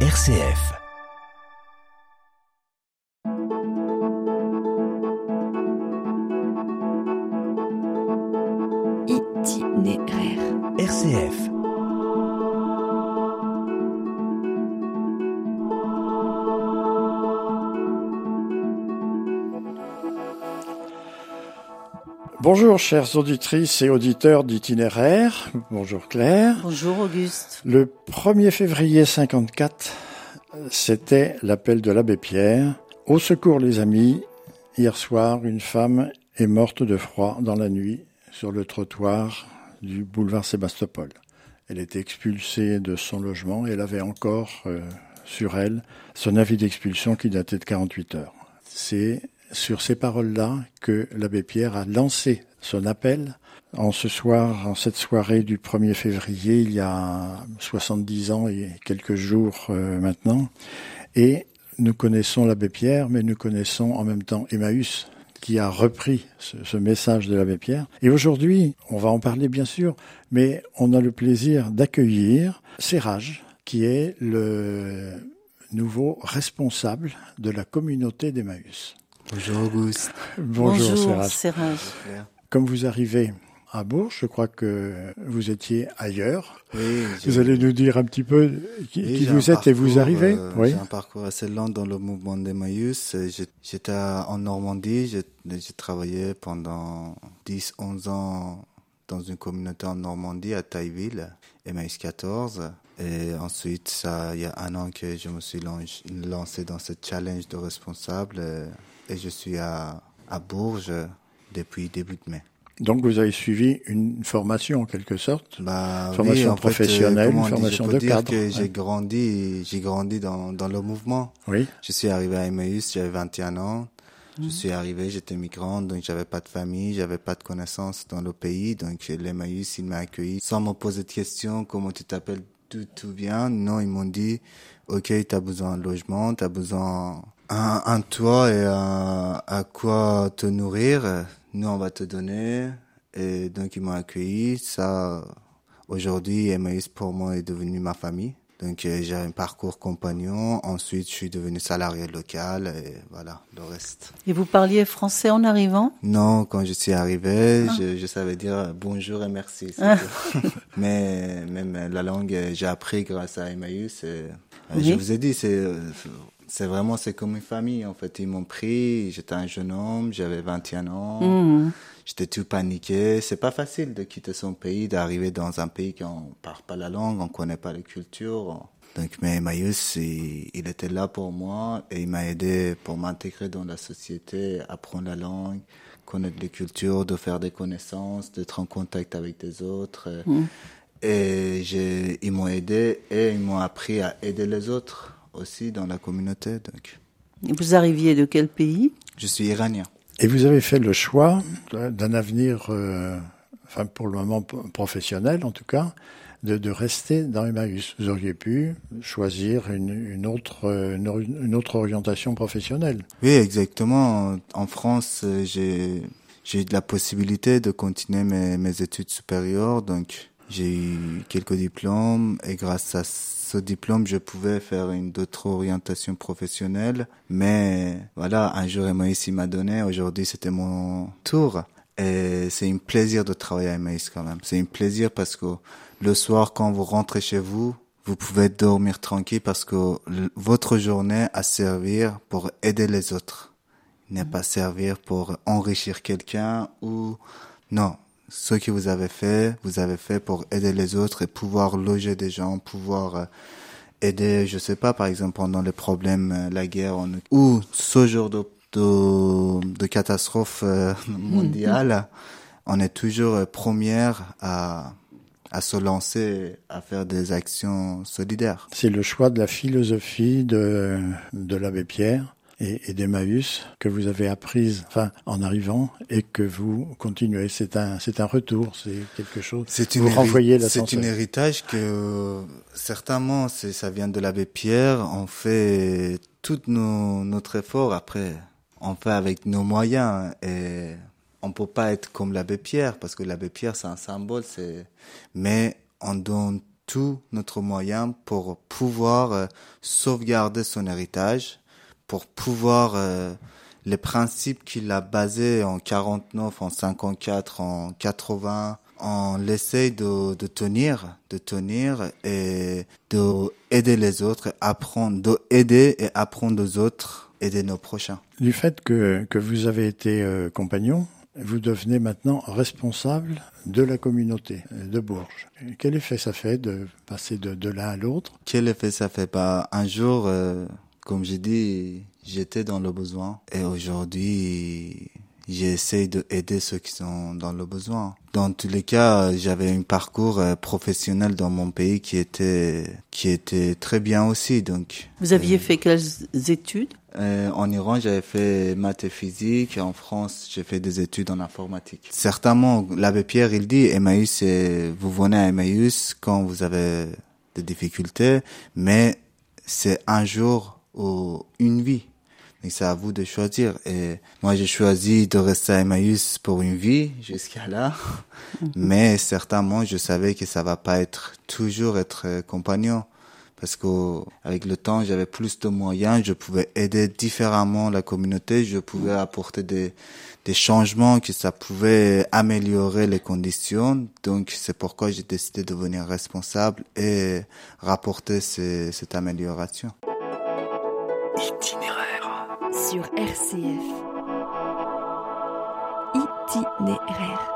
RCF. Bonjour chères auditrices et auditeurs d'itinéraire. Bonjour Claire. Bonjour Auguste. Le 1er février 54, c'était l'appel de l'abbé Pierre. Au secours les amis, hier soir, une femme est morte de froid dans la nuit sur le trottoir du boulevard Sébastopol. Elle était expulsée de son logement et elle avait encore euh, sur elle son avis d'expulsion qui datait de 48 heures. C'est sur ces paroles-là que l'abbé Pierre a lancé son appel en ce soir, en cette soirée du 1er février, il y a 70 ans et quelques jours euh, maintenant. Et nous connaissons l'abbé Pierre, mais nous connaissons en même temps Emmaüs, qui a repris ce, ce message de l'abbé Pierre. Et aujourd'hui, on va en parler bien sûr, mais on a le plaisir d'accueillir Serrage, qui est le nouveau responsable de la communauté d'Emmaüs. Bonjour Auguste. Bonjour, Bonjour. Serrage. Comme vous arrivez à Bourges, je crois que vous étiez ailleurs. Oui, Vous allez nous dire un petit peu qui, oui, qui j'ai vous êtes et vous arrivez euh, Oui. J'ai un parcours assez lent dans le mouvement d'Emmaüs. J'étais en Normandie, j'ai travaillé pendant 10-11 ans dans une communauté en Normandie, à Tailleville, Emmaüs 14. Et ensuite, ça, il y a un an que je me suis lan- lancé dans ce challenge de responsable et je suis à, à Bourges depuis début de mai. Donc vous avez suivi une formation en quelque sorte. Bah, Formation oui, en fait, euh, professionnelle, comment on dit, formation je de peux dire cadre, que ouais. j'ai grandi, j'ai grandi dans, dans le mouvement. Oui. Je suis arrivé à Emmaüs, j'avais 21 ans. Je suis arrivé, j'étais migrant, donc j'avais pas de famille, j'avais pas de connaissances dans le pays. Donc l'Emmaüs, il m'a accueilli sans me poser de questions, comment tu t'appelles, tout, tout bien. Non, ils m'ont dit, ok, t'as besoin de logement, t'as besoin un, un toit et un, à quoi te nourrir. Nous, on va te donner. Et donc ils m'ont accueilli. Ça, aujourd'hui, Emmaüs pour moi est devenu ma famille. Donc euh, j'ai un parcours compagnon. Ensuite, je suis devenu salarié local et voilà le reste. Et vous parliez français en arrivant? Non, quand je suis arrivé, je, je savais dire bonjour et merci. Ah. Mais même la langue, j'ai appris grâce à Emmaüs. et, euh, Oui. Je vous ai dit, c'est euh, c'est vraiment c'est comme une famille en fait. Ils m'ont pris. J'étais un jeune homme, j'avais 21 ans. Hmm. J'étais tout paniqué. C'est pas facile de quitter son pays, d'arriver dans un pays qu'on parle pas la langue, on connaît pas la culture. Donc, mais Emmaüs, il, il était là pour moi et il m'a aidé pour m'intégrer dans la société, apprendre la langue, connaître les cultures, de faire des connaissances, d'être en contact avec des autres. Et j'ai, ils m'ont aidé et ils m'ont appris à aider les autres aussi dans la communauté. Donc, Et Vous arriviez de quel pays? Je suis iranien. Et vous avez fait le choix d'un avenir, euh, enfin pour le moment professionnel en tout cas, de, de rester dans Emmaüs. Vous auriez pu choisir une, une autre, euh, une, or- une autre orientation professionnelle. Oui, exactement. En France, j'ai j'ai eu de la possibilité de continuer mes, mes études supérieures, donc j'ai eu quelques diplômes et grâce à ce diplôme, je pouvais faire une d'autres orientations professionnelles. Mais voilà, un jour Emmaüs m'a donné, aujourd'hui c'était mon tour. Et c'est un plaisir de travailler à Emmaüs quand même. C'est un plaisir parce que le soir, quand vous rentrez chez vous, vous pouvez dormir tranquille parce que votre journée a servir pour aider les autres. N'est pas servir pour enrichir quelqu'un ou non. Ce que vous avez fait, vous avez fait pour aider les autres et pouvoir loger des gens, pouvoir euh, aider, je sais pas, par exemple pendant les problèmes, euh, la guerre en- ou ce genre de, de, de catastrophe euh, mondiale, on est toujours première à, à se lancer, à faire des actions solidaires. C'est le choix de la philosophie de, de l'abbé Pierre et, et d'Emmaüs que vous avez apprise enfin, en arrivant et que vous continuez. C'est un, c'est un retour, c'est quelque chose. C'est vous une renvoyez C'est un héritage que certainement c'est ça vient de l'abbé Pierre. On fait tout nos, notre effort après. On fait avec nos moyens et on peut pas être comme l'abbé Pierre parce que l'abbé Pierre c'est un symbole. C'est mais on donne tout notre moyen pour pouvoir euh, sauvegarder son héritage, pour pouvoir euh, les principes qu'il a basés en 49, en 54, en 80, on essaye de, de tenir, de tenir et de aider les autres, apprendre, de aider et apprendre aux autres, aider nos prochains. Du fait que, que vous avez été euh, compagnon, vous devenez maintenant responsable de la communauté de Bourges. Quel effet ça fait de passer de, de l'un à l'autre? Quel effet ça fait? Pas Un jour, euh, comme j'ai dit, j'étais dans le besoin et aujourd'hui, j'essaie de aider ceux qui sont dans le besoin. Dans tous les cas, j'avais un parcours euh, professionnel dans mon pays qui était qui était très bien aussi. Donc, Vous aviez fait quelles études? Euh, en Iran, j'avais fait maths et physique. En France, j'ai fait des études en informatique. Certainement, l'abbé Pierre, il dit, Emmaüs, vous venez à Emmaüs quand vous avez des difficultés, mais c'est un jour ou une vie. Donc c'est à vous de choisir. Et moi, j'ai choisi de rester à Emmaüs pour une vie jusqu'à là. mais certainement, je savais que ça va pas être toujours être euh, compagnon parce que avec le temps j'avais plus de moyens je pouvais aider différemment la communauté je pouvais apporter des des changements que ça pouvait améliorer les conditions donc c'est pourquoi j'ai décidé de devenir responsable et rapporter ces, cette amélioration Itinéraire. Sur RCF. Itinéraire.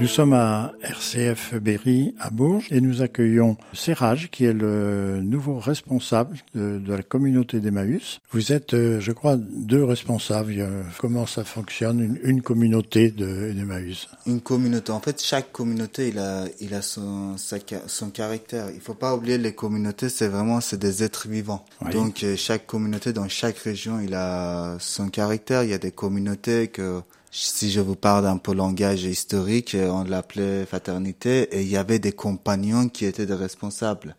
Nous sommes à RCF Berry à Bourges et nous accueillons Serrage qui est le nouveau responsable de, de la communauté d'Emmaüs. Vous êtes, euh, je crois, deux responsables. Euh, Comment ça fonctionne une, une communauté de- d'Emmaüs? Une communauté. En fait, chaque communauté, il a, il a son, sa son caractère. Il faut pas oublier les communautés, c'est vraiment, c'est des êtres vivants. Oui. Donc, euh, chaque communauté, dans chaque région, il a son caractère. Il y a des communautés que, si je vous parle d'un peu langage historique, euh, on l'appelait fraternité, et il y avait des compagnons qui étaient des responsables.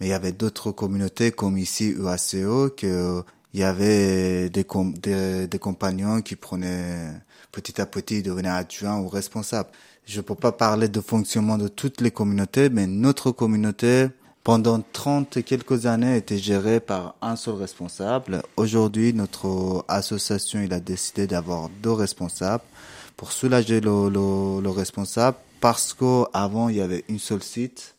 Mais il y avait d'autres communautés, comme ici, UACO, que, il y avait des compagnons qui prenaient petit à petit devenaient adjoints ou responsables. Je peux pas parler de fonctionnement de toutes les communautés, mais notre communauté, pendant 30 et quelques années, était gérée par un seul responsable. Aujourd'hui, notre association, il a décidé d'avoir deux responsables pour soulager le, le, le responsable parce qu'avant, il y avait une seule site.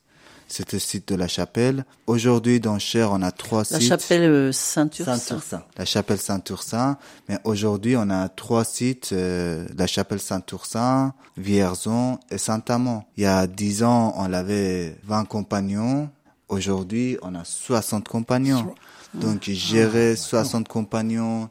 C'était le site de la chapelle. Aujourd'hui, dans Cher, on a trois La sites. chapelle euh, Saint-Ursin. Saint-Ursin. La chapelle Saint-Ursin. Mais aujourd'hui, on a trois sites, euh, la chapelle Saint-Ursin, Vierzon et Saint-Amand. Il y a dix ans, on avait 20 compagnons. Aujourd'hui, on a 60 compagnons. Donc, gérer 60 compagnons,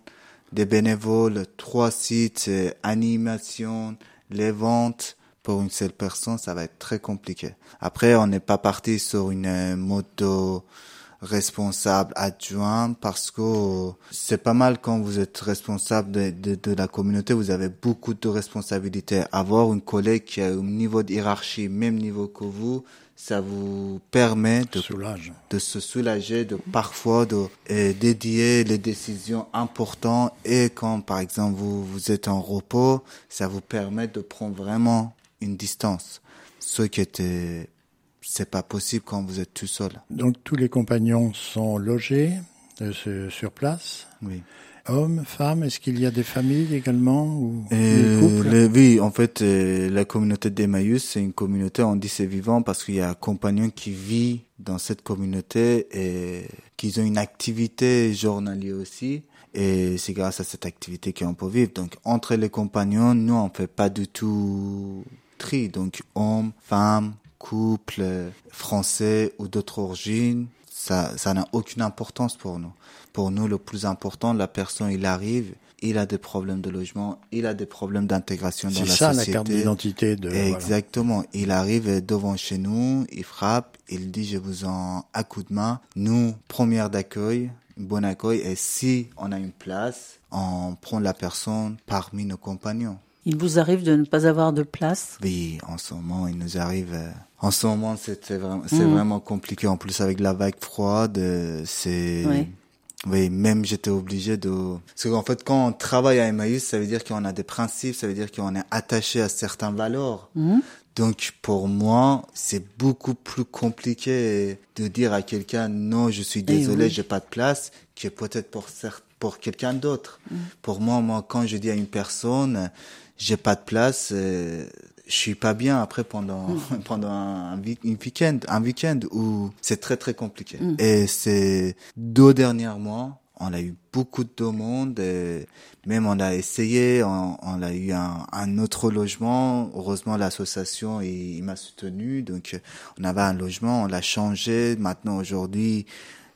des bénévoles, trois sites, euh, animation, les ventes, pour une seule personne, ça va être très compliqué. Après, on n'est pas parti sur une euh, moto responsable adjoint parce que c'est pas mal quand vous êtes responsable de, de, de la communauté, vous avez beaucoup de responsabilités. Avoir une collègue qui a un niveau de hiérarchie, même niveau que vous, ça vous permet de Soulage. de se soulager, de parfois de euh, dédier les décisions importantes et quand par exemple vous vous êtes en repos, ça vous permet de prendre vraiment une distance. Ce qui était c'est pas possible quand vous êtes tout seul. Donc tous les compagnons sont logés euh, sur- sur place. Oui. Hommes, femmes, est-ce qu'il y a des familles également ou des couples les- oui, en fait, euh, la communauté d'Emmaüs, c'est une communauté, on dit c'est vivant parce qu'il y a un compagnon qui vit dans cette communauté et qu'ils ont une activité journalière aussi. Et c'est grâce à cette activité qu'on peut vivre. Donc, entre les compagnons, nous, on fait pas du tout tri. Donc, hommes, femmes, couples, français ou d'autres origines, ça, ça n'a aucune importance pour nous. Pour nous, le plus important, la personne, il arrive, il a des problèmes de logement, il a des problèmes d'intégration dans C'est la ça la société. carte d'identité de. voilà. Exactement. Il arrive devant chez nous, il frappe, il dit je vous en un coup de main. Nous, première d'accueil, bon accueil, et si on a une place, on prend la personne parmi nos compagnons. Il vous arrive de ne pas avoir de place? Oui, en ce moment, il nous arrive. euh, En ce moment, vraiment, c'est Mhm. vraiment compliqué. En plus, avec la vague froide, euh, c'est. Oui. Oui, même j'étais obligé de. Parce qu'en fait, quand on travaille à Emmaüs, ça veut dire qu'on a des principes, ça veut dire qu'on est attaché à certaines valeurs. Mhm. Donc pour moi, c'est beaucoup plus compliqué de dire à quelqu'un non, je suis désolé, oui. j'ai pas de place, que peut-être pour quelqu'un d'autre. Pour moi, moi, quand je dis à une personne, j'ai pas de place, euh, je suis pas bien après pendant pendant un, week- un week-end, un week-end où c'est très très compliqué. Et c'est deux derniers mois, on a eu beaucoup de demandes, et même on a essayé, on, on a eu un, un autre logement. Heureusement, l'association il, il m'a soutenu, donc euh, on avait un logement, on l'a changé. Maintenant, aujourd'hui,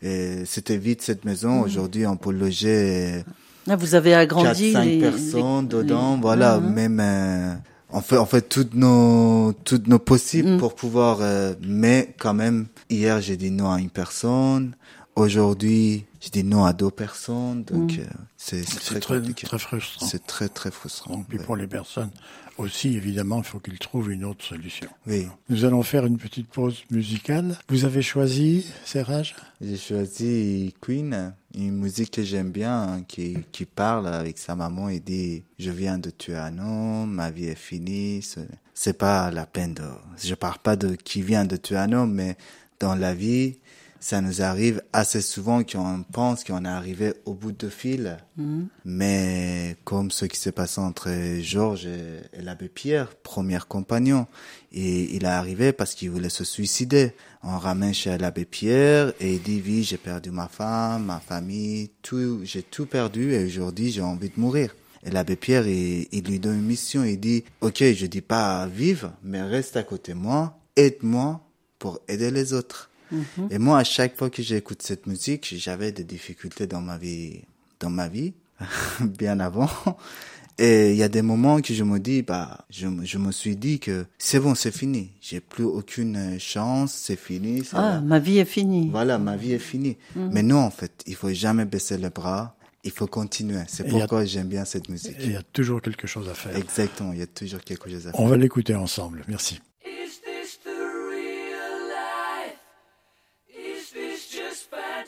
euh, c'était vide cette maison. Aujourd'hui, on peut loger Ah, vous avez 4 agrandi 5 les- personnes les- dedans. les- Voilà, Mhm. même euh, on fait on fait toutes nos toutes nos possibles Mhm. pour pouvoir. euh, mais quand même, hier j'ai dit non à une personne. Aujourd'hui, j'ai dit non à deux personnes. Donc Mhm. euh, c'est très, très, très frustrant. C'est très très frustrant. Puis Ouais. pour les personnes aussi, évidemment, il faut qu'ils trouvent une autre solution. Oui, Nous allons faire une petite pause musicale. Vous avez choisi, Serrage? J'ai choisi Queen, une musique que j'aime bien, hein, qui qui parle avec sa maman et dit je viens de tuer un homme, ma vie est finie. C'est pas la peine de. Je parle pas de qui vient de tuer un homme, mais dans la vie, ça nous arrive assez souvent qu'on pense qu'on est arrivé au bout de fil. Mais comme ce qui s'est passé entre Georges et, et l'abbé Pierre, premier compagnon, et il est arrivé parce qu'il voulait se suicider. On ramène chez l'abbé Pierre et il dit, oui, j'ai perdu ma femme, ma famille, tout, j'ai tout perdu et aujourd'hui j'ai envie de mourir. Et l'abbé Pierre, il, il lui donne une mission, il dit, ok, je dis pas vivre, mais reste à côté de moi, aide-moi pour aider les autres. Et moi, à chaque fois que j'écoute cette musique, j'avais des difficultés dans ma vie, dans ma vie, bien avant. Et il y a des moments que je me dis, bah, je, me- je me suis dit que c'est bon, c'est fini. J'ai plus aucune chance, c'est fini. Ah, ma vie est finie. Voilà, ma vie est finie. Mhm. Mais non, en fait, il faut jamais baisser les bras. Il faut continuer. C'est pourquoi j'aime bien cette musique. Il y a toujours quelque chose à faire. Exactement, il y a toujours quelque chose à faire. On va l'écouter ensemble. Merci.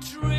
dream.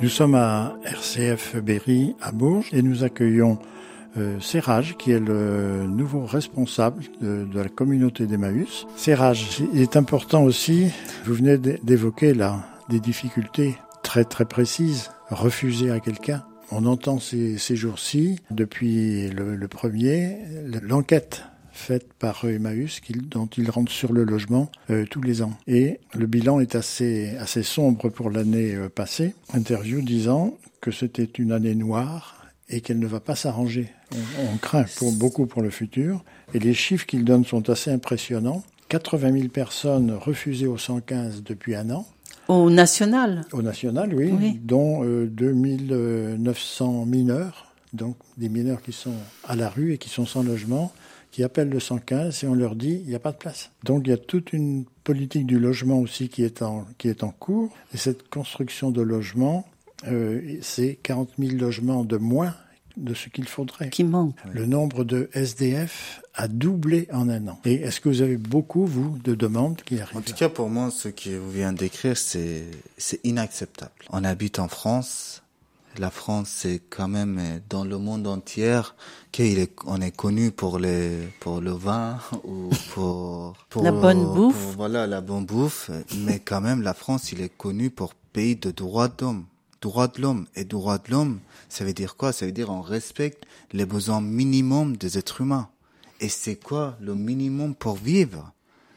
Nous sommes à RCF Berry à Bourges et nous accueillons euh, Serrage qui est le nouveau responsable de, la communauté d'Emmaüs. Serrage, il est important aussi, vous venez d'évoquer là des difficultés très très précises, refuser à quelqu'un. On entend ces, jours-ci, depuis le premier, l'enquête faite par Emmaüs dont ils rentrent sur le logement euh, tous les ans. Et le bilan est assez, assez sombre pour l'année euh, passée. Interview disant que c'était une année noire et qu'elle ne va pas s'arranger. On, on craint pour, beaucoup pour le futur. Et les chiffres qu'il donne sont assez impressionnants. 80 000 personnes refusées au 115 depuis un an. Au national. Au national, oui, Oui. dont euh, 2900 mineurs, donc des mineurs qui sont à la rue et qui sont sans logement, qui appellent le 115 et on leur dit il n'y a pas de place. Donc il y a toute une politique du logement aussi qui est en, qui est en cours. Et cette construction de logements, euh, c'est 40 000 logements de moins de ce qu'il faudrait. Qui manque. Le nombre de SDF a doublé en un an. Et est-ce que vous avez beaucoup, vous, de demandes qui arrivent? En tout cas, pour moi, ce que vous venez d'écrire, c'est, c'est inacceptable. On habite en France. La France, c'est quand même euh, dans le monde entier qu'il est, on est connu pour les, pour le vin ou pour, pour La bonne bouffe. pour, voilà, la bonne bouffe. Mais quand même, la France, il est connu pour pays de droits d'homme. Droits de l'homme. Et droits de l'homme, ça veut dire quoi? Ça veut dire on respecte les besoins minimums des êtres humains. Et c'est quoi le minimum pour vivre?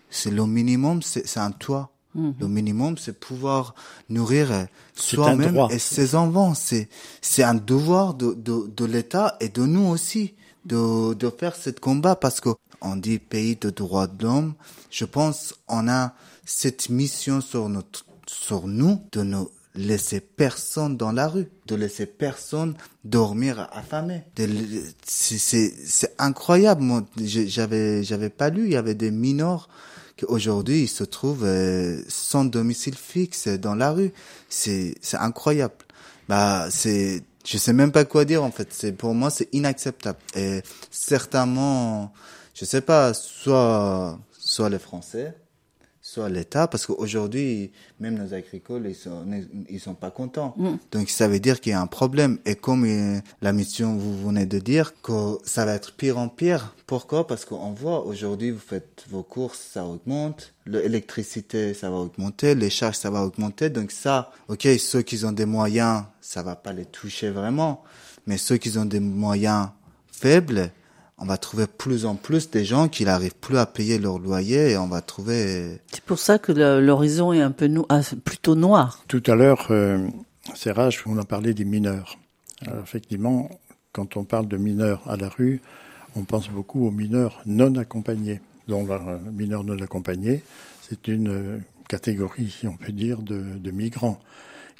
C'est le minimum, c'est c'est un toit. Le minimum, c'est pouvoir nourrir soi-même et ses enfants. C'est c'est un devoir de de, de l'État et de nous aussi de de faire ce combat parce que on dit pays de droits de l'homme. Je pense on a cette mission sur notre sur nous de ne laisser personne dans la rue, de laisser personne dormir affamé. C'est c'est c'est incroyable. Moi, j'avais j'avais pas lu. Il y avait des mineurs qu'aujourd'hui ils se trouvent euh, sans domicile fixe dans la rue. C'est c'est incroyable. Bah c'est je sais même pas quoi dire en fait. C'est pour moi c'est inacceptable. Et certainement, je sais pas, soit soit les Français, soit l'État, parce qu'aujourd'hui, même nos agricoles, ils sont, ils sont pas contents. Donc, ça veut dire qu'il y a un problème. Et comme euh, la mission, vous venez de dire, que ça va être pire en pire. Pourquoi? Parce qu'on voit, aujourd'hui, vous faites vos courses, ça augmente. L'électricité, ça va augmenter. Les charges, ça va augmenter. Donc ça, ok, ceux qui ont des moyens, ça va pas les toucher vraiment. Mais ceux qui ont des moyens faibles, on va trouver plus en plus des gens qui n'arrivent plus à payer leur loyer et on va trouver C'est pour ça que l'horizon est un peu no- ah, plutôt noir. Tout à l'heure, euh, Serrage, on a parlé des mineurs. Alors, effectivement, quand on parle de mineurs à la rue, on pense beaucoup aux mineurs non accompagnés. Donc, euh, mineurs non accompagnés, c'est une euh, catégorie, si on peut dire, de, de migrants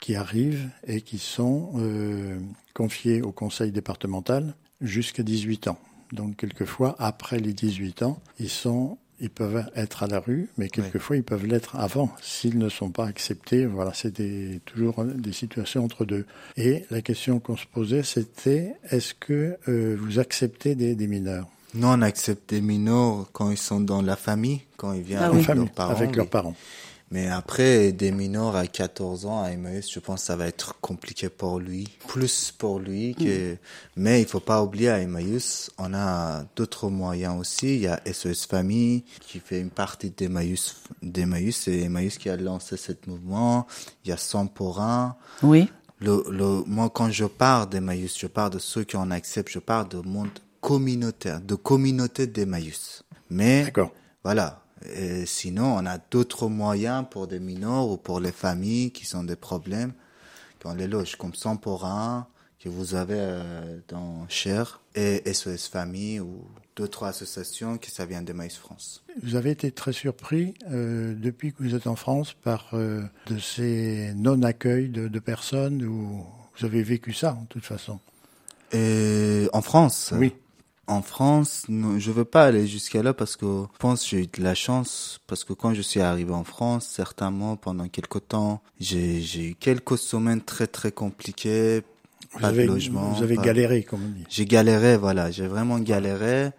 qui arrivent et qui sont euh, confiés au conseil départemental jusqu'à 18 ans. Donc, quelquefois, après les 18 ans, ils sont ils peuvent être à la rue, mais quelquefois ils peuvent l'être avant s'ils ne sont pas acceptés. Voilà, c'est des- toujours des situations entre deux. Et la question qu'on se posait, c'était est-ce que euh, vous acceptez des, des mineurs? Nous, on accepte des mineurs quand ils sont dans la famille, quand ils viennent Ah avec, famille, leurs parents, avec oui. leurs parents Mais après, des mineurs à 14 ans à Emmaüs, je pense que ça va être compliqué pour lui. Plus pour lui que... Mais il faut pas oublier à Emmaüs, on a d'autres moyens aussi. Il y a SOS Famille qui fait une partie d'Emmaüs. D'Emmaüs, c'est Emmaüs qui a lancé ce mouvement. Il y a 100 pour un. Oui. Le, le, moi, quand je parle d'Emmaüs, je parle de ceux qui en acceptent, je parle de monde communautaire, de communauté d'Emmaüs. Mais, D'accord. voilà. Et sinon, on a d'autres moyens pour des mineurs ou pour les familles qui ont des problèmes, qu'on les loge, comme 100 pour un, que vous avez euh, dans Cher, et SOS Famille ou d'autres associations qui ça vient d'Emmaüs France. Vous avez été très surpris euh, depuis que vous êtes en France par euh, de ces non-accueils de, de personnes ou vous avez vécu ça en toute façon? Et en France? Oui. En France, je veux pas aller jusqu'à là parce que je pense que j'ai eu de la chance parce que quand je suis arrivé en France, certainement pendant quelque temps, j'ai j'ai eu quelques semaines très très compliquées, Vous pas avez, de logement. vous avez pas- galéré, comme on dit. J'ai galéré, voilà, j'ai vraiment galéré.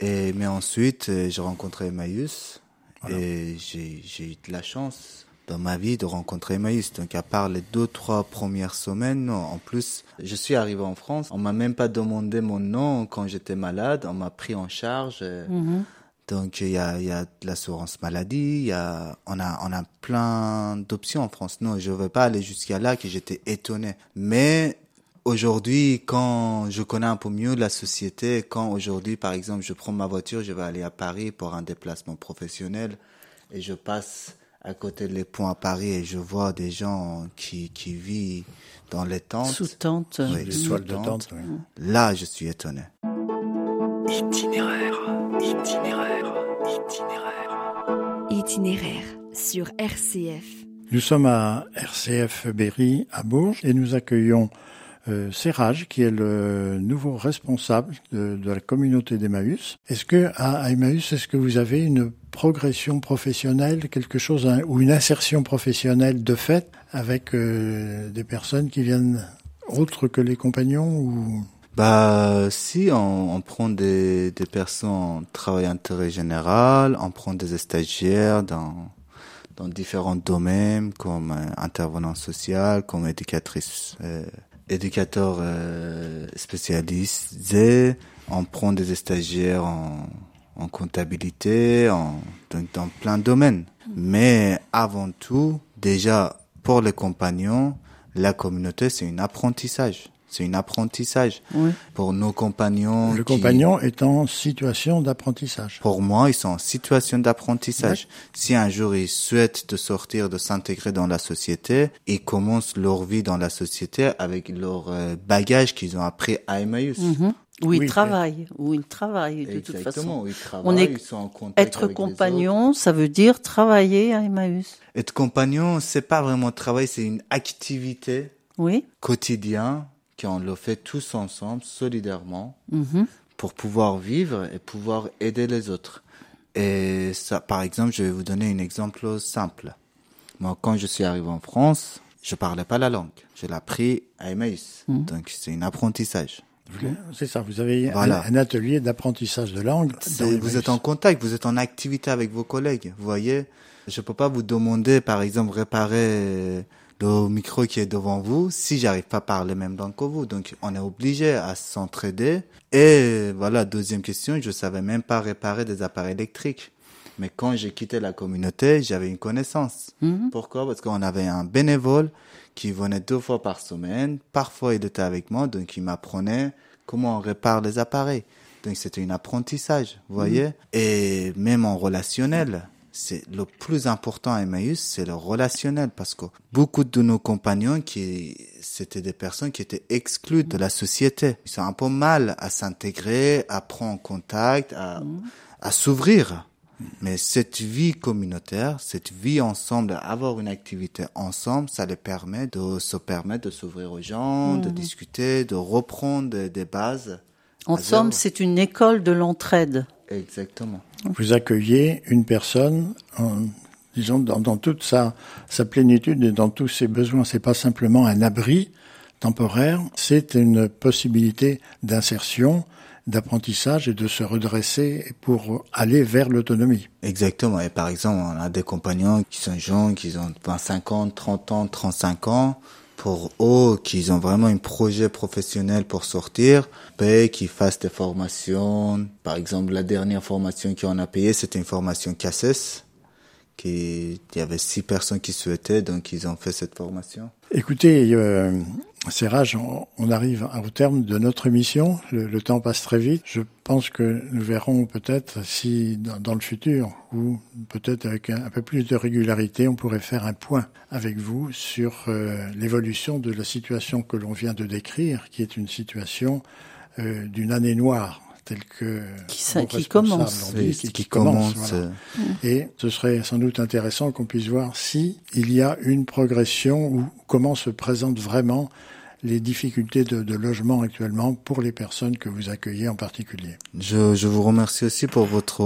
Et mais ensuite, euh, j'ai rencontré Emmaüs Et j'ai j'ai eu de la chance dans ma vie de rencontrer Emmaüs. Donc à part les deux, trois premières semaines, non. En plus, je suis arrivé en France. On m'a même pas demandé mon nom quand j'étais malade. On m'a pris en charge. Mhm. Donc il y a, y a de l'assurance maladie, y a, on a, on a plein d'options en France. Non, je ne vais pas aller jusqu'à là que j'étais étonné. Mais aujourd'hui, quand je connais un peu mieux la société, quand aujourd'hui, par exemple, je prends ma voiture, je vais aller à Paris pour un déplacement professionnel et je passe à côté des ponts à Paris et je vois des gens qui, qui vivent dans les tentes. Sous tente. Oui, Les sous toiles de tente. tente. oui. Là, je suis étonné. Itinéraire, itinéraire, itinéraire. Itinéraire sur RCF. Nous sommes à RCF Berry à Bourges et nous accueillons euh, Serrage qui est le nouveau responsable de, de la communauté d'Emmaüs. Est-ce que à, à Emmaüs, est-ce que vous avez une progression professionnelle, quelque chose ou une insertion professionnelle de fait avec euh, des personnes qui viennent autres que les compagnons ou? Bah, si on, on prend des, des personnes en travail intérêt général, on prend des stagiaires dans, dans différents domaines comme euh, intervenant social, comme éducatrice, euh, éducateur euh, spécialisé, on prend des stagiaires en, en comptabilité, en, dans, dans plein de domaines. Mais avant tout, déjà, pour les compagnons, la communauté, c'est un apprentissage. C'est un apprentissage. Oui. Pour nos compagnons. le qui- compagnon est en situation d'apprentissage pour moi, ils sont en situation d'apprentissage. Si un jour ils souhaitent de sortir, de s'intégrer dans la société, ils commencent leur vie dans la société avec leur euh, bagage qu'ils ont appris à Emmaüs. Mhm. Où ils Oui, travaillent, où ils travaillent de toute Exactement, façon. ils travaillent, On est- ils sont en contact Être avec compagnon, ça veut dire travailler à Emmaüs. Être compagnon, c'est pas vraiment travail, c'est une activité Oui. quotidienne qu'on le fait tous ensemble, solidairement. Mhm. pour pouvoir vivre et pouvoir aider les autres. Et ça, par exemple, je vais vous donner un exemple simple. Moi, quand je suis arrivé en France, je parlais pas la langue. Je l'ai appris à Emmaüs. Donc, c'est un apprentissage. C'est ça vous avez un- Voilà. un, atelier d'apprentissage de langue vous êtes en contact, vous êtes en activité avec vos collègues. Vous voyez, je peux pas vous demander, par exemple, réparer le micro qui est devant vous si j'arrive pas à parler même langue que vous. Donc, on est obligé à s'entraider. Et voilà, deuxième question, je savais même pas réparer des appareils électriques. Mais quand j'ai quitté la communauté, j'avais une connaissance. Mhm. Pourquoi? Parce qu'on avait un bénévole qui venait deux fois par semaine. Parfois, il était avec moi, donc il m'apprenait comment on répare les appareils. Donc, c'était un apprentissage, vous voyez? Et même en relationnel, c'est le plus important à Emmaüs, c'est le relationnel, parce que beaucoup de nos compagnons, qui c'était des personnes qui étaient exclues de la société. Ils sont un peu mal à s'intégrer, à prendre contact, à, à s'ouvrir. Mais cette vie communautaire, cette vie ensemble, avoir une activité ensemble, ça les permet de se permettre de s'ouvrir aux gens, de discuter, de reprendre des, bases. En somme, c'est une école de l'entraide. Exactement. vous accueillez une personne, en, disons, dans, dans toute sa, sa plénitude et dans tous ses besoins. C'est pas simplement un abri temporaire, c'est une possibilité d'insertion, d'apprentissage et de se redresser pour aller vers l'autonomie. Exactement. Et par exemple, on a des compagnons qui sont jeunes, qui ont 25 ans, 30 ans, 35 ans. Pour eux, qui ont vraiment un projet professionnel pour sortir, ben, qu'ils fassent des formations. Par exemple, la dernière formation qu'on a payée, c'était une formation CACES. Qui, il y avait six personnes qui souhaitaient, donc ils ont fait cette formation. Écoutez, euh, Serrage, on, on arrive au terme de notre émission. Le, temps passe très vite. Je pense que nous verrons peut-être si dans, le futur, ou peut-être avec un, un peu plus de régularité, on pourrait faire un point avec vous sur euh, l'évolution de la situation que l'on vient de décrire, qui est une situation euh, d'une année noire telle que Qui qui commence. l'ont dit, Oui, qui, qui qui commence. commence. voilà. euh, Et ce serait sans doute intéressant qu'on puisse voir si il y a une progression ou comment se présentent vraiment les difficultés de, de logement actuellement pour les personnes que vous accueillez en particulier. Je, je vous remercie aussi pour votre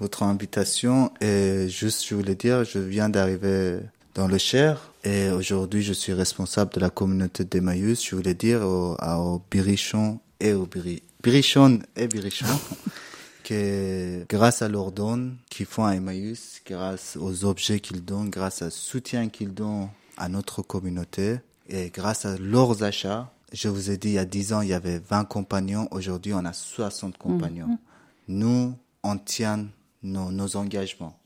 votre invitation et juste je voulais dire je viens d'arriver dans le Cher et aujourd'hui je suis responsable de la communauté d'Emmaüs. Je voulais dire au, à, au Birichon et au Biri, Birichon et Birichon que grâce à leurs dons qu'ils font à Emmaüs, grâce aux objets qu'ils donnent, grâce au soutien qu'ils donnent à notre communauté et grâce à leurs achats, je vous ai dit il y a 10 ans il y avait 20 compagnons, aujourd'hui on a 60 compagnons. Nous, on tient nos, nos engagements.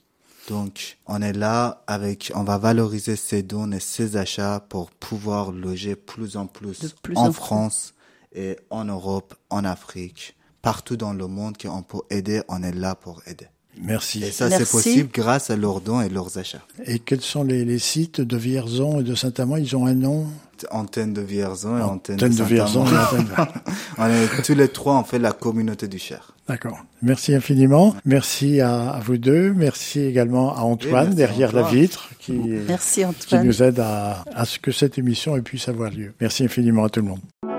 Donc, on est là avec, on va valoriser ces dons et ces achats pour pouvoir loger plus en plus, en. France et en Europe, en Afrique, partout dans le monde qu'on peut aider, on est là pour aider. Merci. Et ça, c'est possible grâce à leurs dons et leurs achats. Et quels sont les, les sites de Vierzon et de Saint-Amand? Ils ont un nom? Antenne de Vierzon et antenne, Antenne de Saint-Amand. Vierzon et antenne de- on est tous les trois, on fait la communauté du Cher. D'accord. Merci infiniment. Merci à, à vous deux. Merci également à Antoine merci derrière la Antoine. vitre qui, Merci qui Antoine. nous aide à, à ce que cette émission puisse avoir lieu. Merci infiniment à tout le monde.